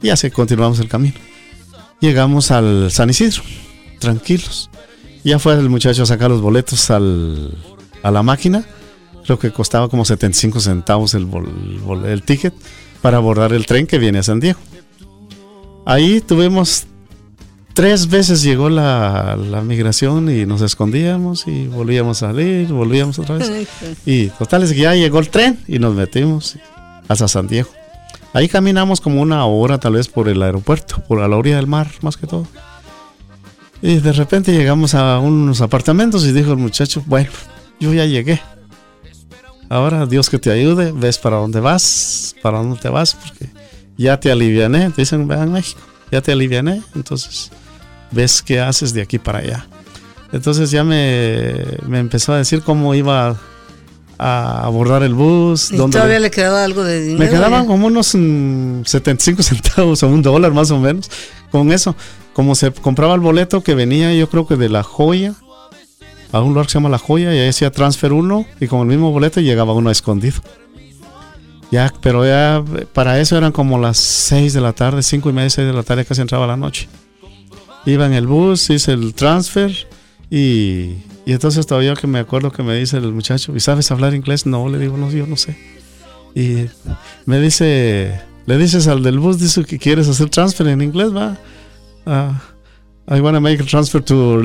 Y así continuamos el camino. Llegamos al San Isidro, tranquilos. Ya fue el muchacho a sacar los boletos al, a la máquina. Creo que costaba como 75 centavos el, el ticket para abordar el tren que viene a San Diego. Ahí tuvimos tres veces llegó la, la, migración y nos escondíamos y volvíamos a salir, volvíamos otra vez. Y total es que ya llegó el tren y nos metimos hasta San Diego. Ahí caminamos como una hora tal vez por el aeropuerto, por la orilla del mar más que todo. Y de repente llegamos a unos apartamentos y dijo el muchacho, bueno, yo ya llegué. Ahora Dios que te ayude, ves para dónde vas, para dónde te vas, porque ya te aliviané, te dicen, vean México, ya te aliviané, entonces ves qué haces de aquí para allá. Entonces ya me, me empezó a decir cómo iba a abordar el bus. ¿Y todavía le quedaba algo de dinero? Me quedaban como unos 75 mm, centavos o un dólar más o menos. Con eso, como se compraba el boleto que venía yo creo que de La Joya, a un lugar que se llama La Joya, y ahí decía transfer 1 y con el mismo boleto llegaba uno escondido. Ya, pero ya para eso eran como las 6 de la tarde, 5 y media, 6 de la tarde, casi entraba la noche. Iba en el bus, hice el transfer y y entonces todavía que me acuerdo que me dice el muchacho, ¿y sabes hablar inglés? No, le digo, no, yo no sé. Y me dice, le dices al del bus, dice que quieres hacer transfer en inglés, va. Uh, I want to make a transfer to,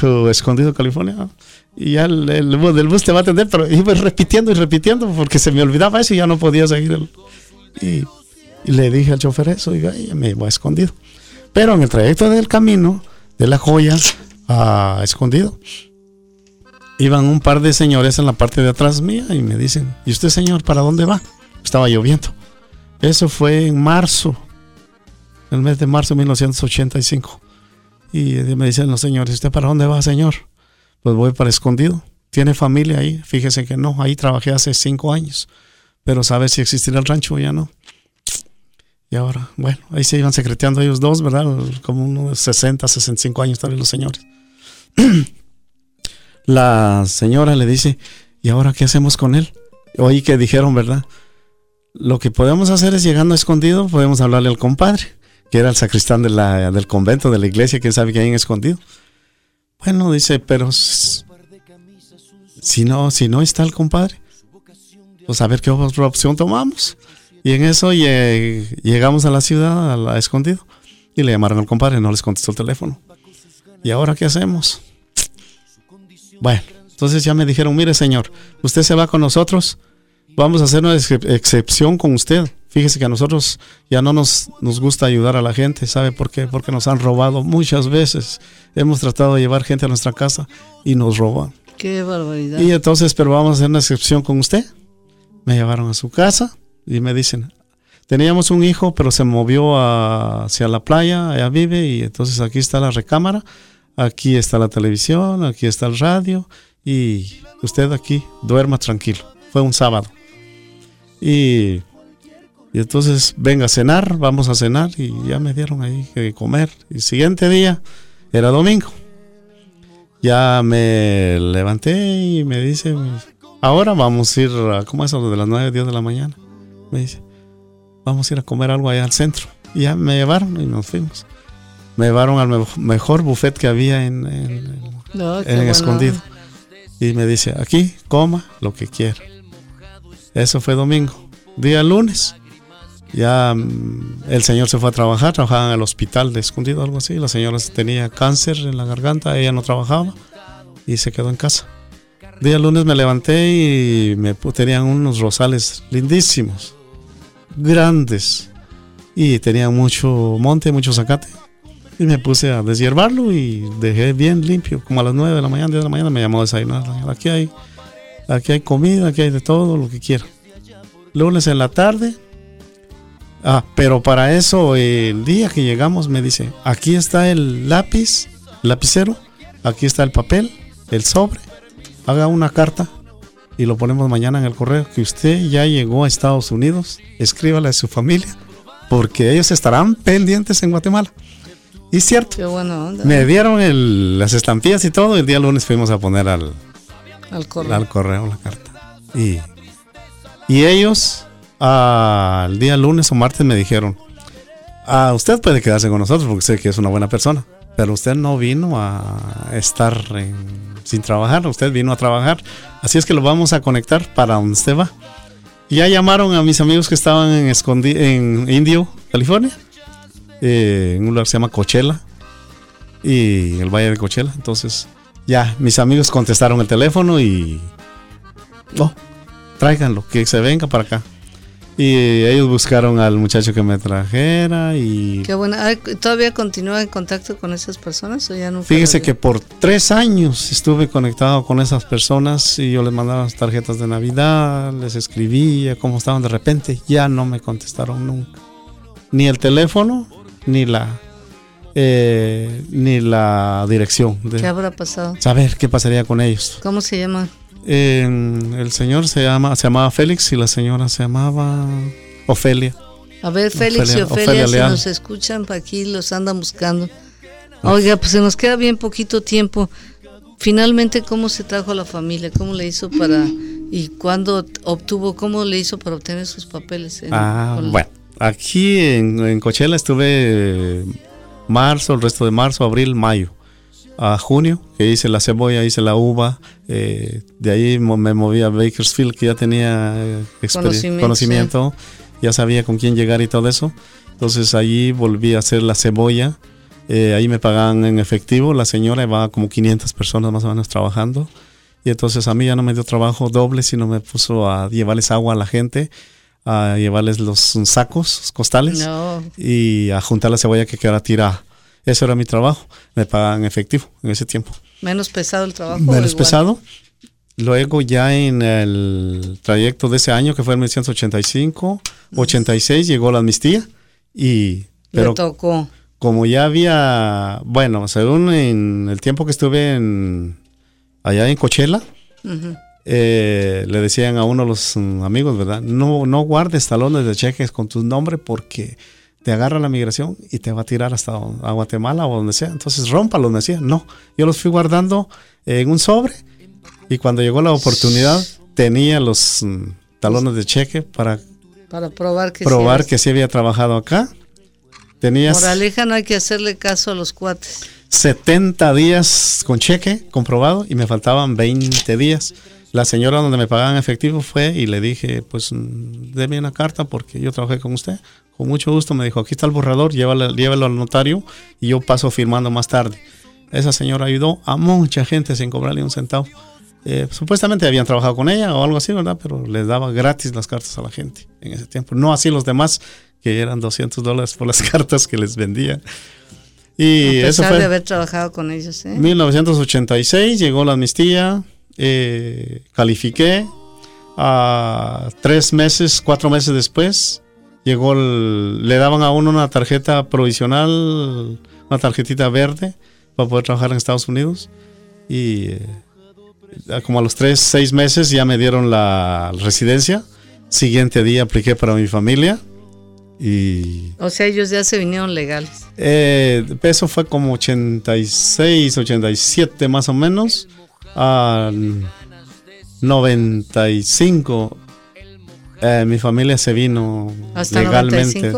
to Escondido, California. Y ya el, del bus te va a atender, pero iba repitiendo y repitiendo porque se me olvidaba eso y ya no podía seguir. El, y Y le dije al chofer eso y me iba escondido. Pero en el trayecto del camino de la joya a escondido, iban un par de señores en la parte de atrás mía y me dicen, ¿y usted señor, para dónde va? Estaba lloviendo. Eso fue en marzo, el mes de marzo de 1985. Y me dicen los señores, ¿usted para dónde va, señor? Pues voy para escondido. ¿Tiene familia ahí? Fíjese que no, ahí trabajé hace cinco años. Pero sabe si existirá el rancho ya no. Y ahora, bueno, ahí se iban secreteando ellos dos, ¿verdad? Como unos 60, 65 años también los señores. La señora le dice, ¿y ahora qué hacemos con él? Oí que dijeron, ¿verdad? Lo que podemos hacer es llegando escondido, podemos hablarle al compadre, que era el sacristán del convento, de la iglesia, quién sabe que hay en escondido. Bueno, dice, pero si no, si no está el compadre, pues a ver qué otra opción tomamos. Y en eso llegamos a la ciudad, a la escondido, y le llamaron al compadre, no les contestó el teléfono. ¿Y ahora qué hacemos? Bueno, entonces ya me dijeron, mire señor, usted se va con nosotros, vamos a hacer una excepción con usted. Fíjese que a nosotros ya no nos, nos gusta ayudar a la gente, ¿sabe por qué? Porque nos han robado muchas veces. Hemos tratado de llevar gente a nuestra casa y nos roban. Qué barbaridad. Y entonces, pero vamos a hacer una excepción con usted. Me llevaron a su casa y me dicen, teníamos un hijo, pero se movió hacia la playa, allá vive, y entonces aquí está la recámara, aquí está la televisión, aquí está el radio, y usted aquí duerma tranquilo. Fue un sábado. Y, y entonces venga a cenar, vamos a cenar, y ya me dieron ahí que comer. Y el siguiente día era domingo. Ya me levanté y me dice, ahora vamos a ir a, ¿cómo es eso? De las 9, 10 de la mañana me dice, vamos a ir a comer algo allá al centro. Y ya me llevaron y nos fuimos. Me llevaron al mejor buffet que había en, en, Escondido. Y me dice, aquí, coma lo que quiera. Eso fue domingo. Día lunes, ya mm, el señor se fue a trabajar, trabajaba en el hospital de Escondido, algo así. La señora tenía cáncer en la garganta, ella no trabajaba y se quedó en casa. Día lunes me levanté y me tenían unos rosales lindísimos grandes y tenía mucho monte, mucho zacate. Y me puse a deshiervarlo y dejé bien limpio. Como a las 9 de la mañana, 10 de la mañana me llamó a desayunar. Aquí hay, aquí hay comida, aquí hay de todo, lo que quiera. Lunes en la tarde. Ah, pero para eso el día que llegamos me dice, aquí está el lápiz, lapicero, aquí está el papel, el sobre, haga una carta y lo ponemos mañana en el correo, que usted ya llegó a Estados Unidos, escríbale a su familia, porque ellos estarán pendientes en Guatemala. Y cierto, me dieron las estampillas y todo, el día lunes fuimos a poner al, al, correo. la carta. Y, y ellos al día lunes o martes me dijeron, ah, usted puede quedarse con nosotros porque sé que es una buena persona, pero usted no vino a estar sin trabajar, usted vino a trabajar Así es que lo vamos a conectar para donde usted va. ya llamaron a mis amigos que estaban en, en Indio, California, eh, en un lugar que se llama Coachella, y el Valle de Coachella. Entonces, ya, mis amigos contestaron el teléfono y. Oh, tráiganlo, que se venga para acá. Y ellos buscaron al muchacho que me trajera y... Qué bueno. ¿Todavía continúa en contacto con esas personas o ya no? Fíjese que por tres años estuve conectado con esas personas y yo les mandaba tarjetas de Navidad, les escribía cómo estaban de repente. Ya no me contestaron nunca. Ni el teléfono, ni la... Eh, ni la dirección. ¿Qué habrá pasado? Saber qué pasaría con ellos. ¿Cómo se llama? El señor se llama se llamaba Félix y la señora se llamaba Ofelia. A ver, Félix y Ofelia, si nos escuchan, aquí los andan buscando. Oiga, pues se nos queda bien poquito tiempo. Finalmente, ¿cómo se trajo a la familia? ¿Cómo le hizo para... y cuándo obtuvo, cómo le hizo para obtener sus papeles? ah, bueno, aquí en, en Coachella estuve marzo, el resto de marzo, abril, mayo a junio, que hice la cebolla, hice la uva, eh, de ahí me moví a Bakersfield, que ya tenía eh, conocimiento, ya sabía con quién llegar y todo eso. Entonces allí volví a hacer la cebolla, eh, ahí me pagaban en efectivo, la señora va como 500 personas más o menos trabajando. Y entonces a mí ya no me dio trabajo doble, sino me puso a llevarles agua a la gente, a llevarles los sacos, costales y a juntar la cebolla que quedara tirada. Eso era mi trabajo. Me pagaban efectivo en ese tiempo. Menos pesado el trabajo. Menos pesado. Luego ya en el trayecto de ese año, que fue en 1985, 86, llegó la amnistía y... Pero tocó. Como ya había, bueno, según en el tiempo que estuve en, allá en Coachella, eh, le decían a uno de los amigos, ¿verdad? No, no guardes talones de cheques con tu nombre porque te agarra la migración y te va a tirar hasta a Guatemala o donde sea. Entonces rómpalos, me decía. No, yo los fui guardando en un sobre y cuando llegó la oportunidad tenía los mm, talones de cheque para, para probar que probar sí que sí había trabajado acá. Tenías Moraleja, no hay que hacerle caso a los cuates. 70 días con cheque comprobado y me faltaban 20 días. La señora donde me pagaban efectivo fue y le dije, pues mm, déme una carta porque yo trabajé con usted. Con mucho gusto me dijo, aquí está el borrador, llévalo, llévalo al notario y yo paso firmando más tarde. Esa señora ayudó a mucha gente sin cobrarle un centavo. Eh, supuestamente habían trabajado con ella o algo así, ¿verdad? Pero les daba gratis las cartas a la gente en ese tiempo. No así los demás, que eran 200 dólares por las cartas que les vendía. Y a pesar eso fue de haber trabajado con ellos. ¿eh? 1986 llegó la amnistía, eh, califiqué. A tres meses, cuatro meses después, llegó le daban a uno una tarjeta provisional, una tarjetita verde para poder trabajar en Estados Unidos. Y eh, como a los tres, seis meses ya me dieron la residencia. Siguiente día apliqué para mi familia. Y, o sea, ellos ya se vinieron legales. Eh, eso fue como 86, 87 más o menos. Al 95 eh, mi familia se vino ¿Hasta legalmente.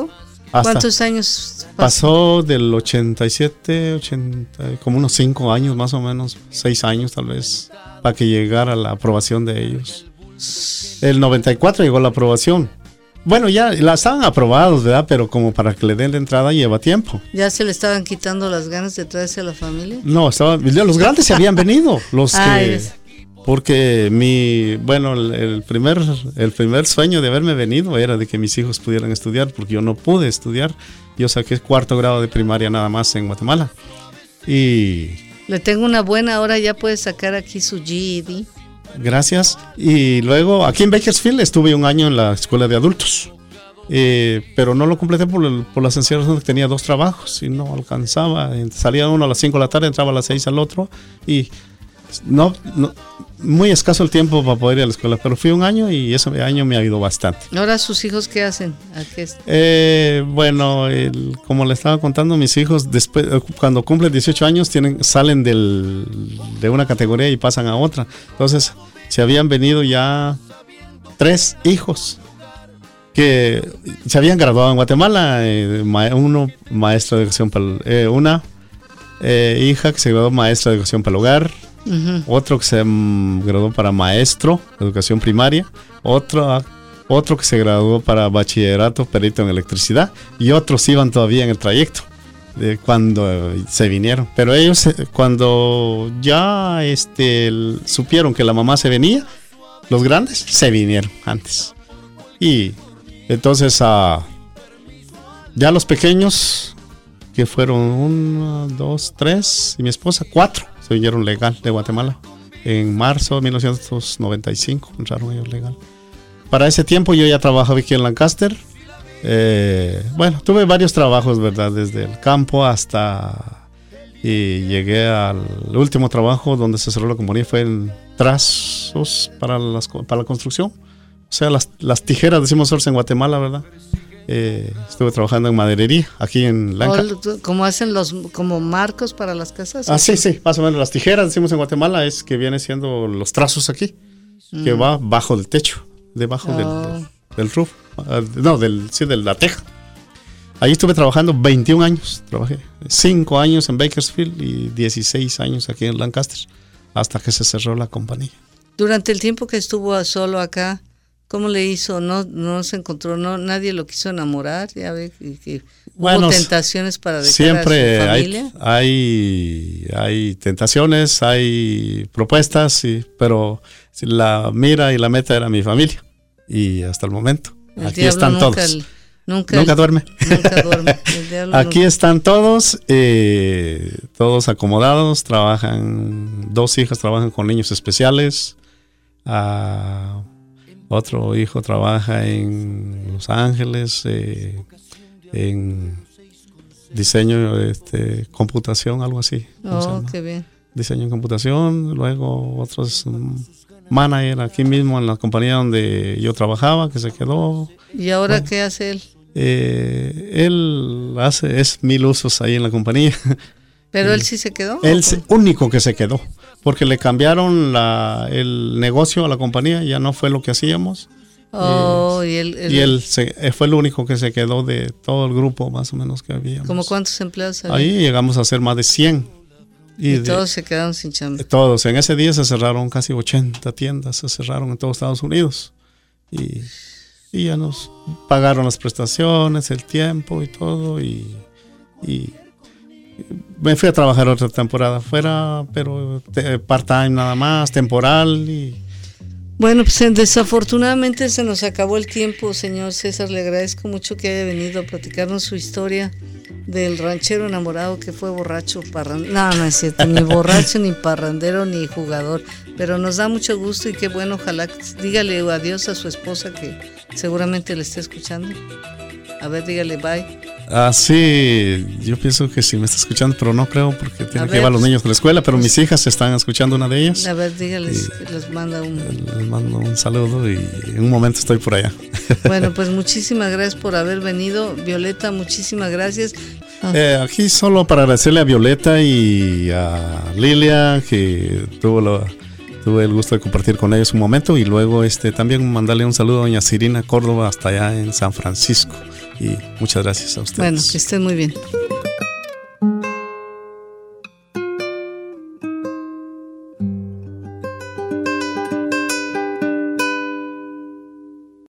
¿Cuántos años pasó? del 87, 80, como unos 5 años más o menos, 6 años tal vez, para que llegara la aprobación de ellos. El 94 llegó la aprobación. Bueno, ya la estaban aprobados, ¿verdad? Pero como para que le den la entrada lleva tiempo. ¿Ya se le estaban quitando las ganas de traerse a la familia? No, estaban, los grandes se habían venido, los ah, que... Porque mi, bueno, el, primer, el primer sueño de haberme venido era de que mis hijos pudieran estudiar, porque yo no pude estudiar. Yo saqué cuarto grado de primaria nada más en Guatemala. Y... Le tengo una buena, ahora ya puede sacar aquí su GED. Gracias. Y luego aquí en Bakersfield estuve un año en la escuela de adultos. Eh, pero no lo completé por, por la sencilla razón que tenía dos trabajos y no alcanzaba. Salía uno a las 5 de la tarde, entraba a las 6 al otro y no, muy escaso el tiempo para poder ir a la escuela, pero fui un año y ese año me ha ido bastante. Ahora sus hijos qué hacen? Eh, bueno, como le estaba contando, mis hijos después eh, cuando cumplen 18 años tienen salen del, de una categoría y pasan a otra. Entonces, se habían venido ya tres hijos que se habían graduado en Guatemala, eh, uno maestro de educación para una hija que se graduó maestra de educación para el hogar, otro que se graduó para maestro educación primaria, otro, otro que se graduó para bachillerato, perito en electricidad, y otros iban todavía en el trayecto de cuando se vinieron. Pero ellos eh, cuando ya este, supieron que la mamá se venía, los grandes se vinieron antes. Y entonces a ya los pequeños, que fueron uno, dos, tres, y mi esposa, cuatro se vinieron legal de Guatemala. En marzo de 1995 entraron ellos legal. Para ese tiempo yo ya trabajaba aquí en Lancaster. Eh, bueno, tuve varios trabajos, ¿verdad? Desde el campo hasta... Y llegué al último trabajo donde se cerró la compañía, fue en trazos para, las, para la construcción. O sea, las, las tijeras, decimos en Guatemala, ¿verdad? Eh, estuve trabajando en maderería aquí en Lancaster. ¿Cómo hacen los como marcos para las casas? Ah, sí, sí, más o menos. Las tijeras, decimos en Guatemala, es que viene siendo los trazos aquí, que mm. va bajo del techo, debajo del, oh. del, roof, ah, no, del, sí, de la teja. Ahí estuve trabajando 21 años, trabajé 5 años en Bakersfield y 16 años aquí en Lancaster, hasta que se cerró la compañía. Durante el tiempo que estuvo solo acá, ¿Cómo le hizo? No, no se encontró, no, nadie lo quiso enamorar, ya ve que, hubo tentaciones para dejar siempre a su familia. Hay, hay, tentaciones, hay propuestas, pero la mira y la meta era mi familia y hasta el momento. Aquí están todos. Nunca, duerme. Nunca duerme. Aquí están todos, eh, todos acomodados, trabajan, dos hijas trabajan con niños especiales, ah, otro hijo trabaja en Los Ángeles, eh, en diseño, este, computación, algo así. Oh, qué bien. Diseño en computación, luego otros mm, manager aquí mismo en la compañía donde yo trabajaba, que se quedó. ¿Y ahora qué hace él? Eh, él hace, es mil usos ahí en la compañía. ¿Pero él sí se quedó? Él es único que se quedó, porque le cambiaron la, el negocio a la compañía, ya no fue lo que hacíamos. Oh, y él, y él eh, fue el único que se quedó de todo el grupo más o menos que había. ¿Cómo cuántos empleados había? Ahí llegamos a ser más de 100. Y, todos se quedaron sin chamba. Todos. En ese día se cerraron casi 80 tiendas, se cerraron en todos Estados Unidos. Y, y ya nos pagaron las prestaciones, el tiempo y todo. Y, y me fui a trabajar otra temporada fuera, pero part-time nada más, temporal. y bueno, pues desafortunadamente se nos acabó el tiempo, señor César. Le agradezco mucho que haya venido a platicarnos su historia del ranchero enamorado que fue borracho, parrandero. No, no es cierto, ni borracho, ni parrandero, ni jugador. Pero nos da mucho gusto y qué bueno, ojalá dígale adiós a su esposa que seguramente le esté escuchando. A ver, dígale bye. Ah, sí, yo pienso que sí me está escuchando, pero no creo porque tiene que llevar a los niños a la escuela, pero mis hijas están escuchando una de ellas. A ver, dígales les manda un... Les mando un saludo y en un momento estoy por allá. Bueno, pues muchísimas gracias por haber venido. Violeta, muchísimas gracias. Eh, aquí solo para agradecerle a Violeta y a Lilia que tuvo tuve el gusto de compartir con ellos un momento y luego este también mandarle un saludo a doña Cirina Córdoba hasta allá en San Francisco y muchas gracias a ustedes. Muy bien.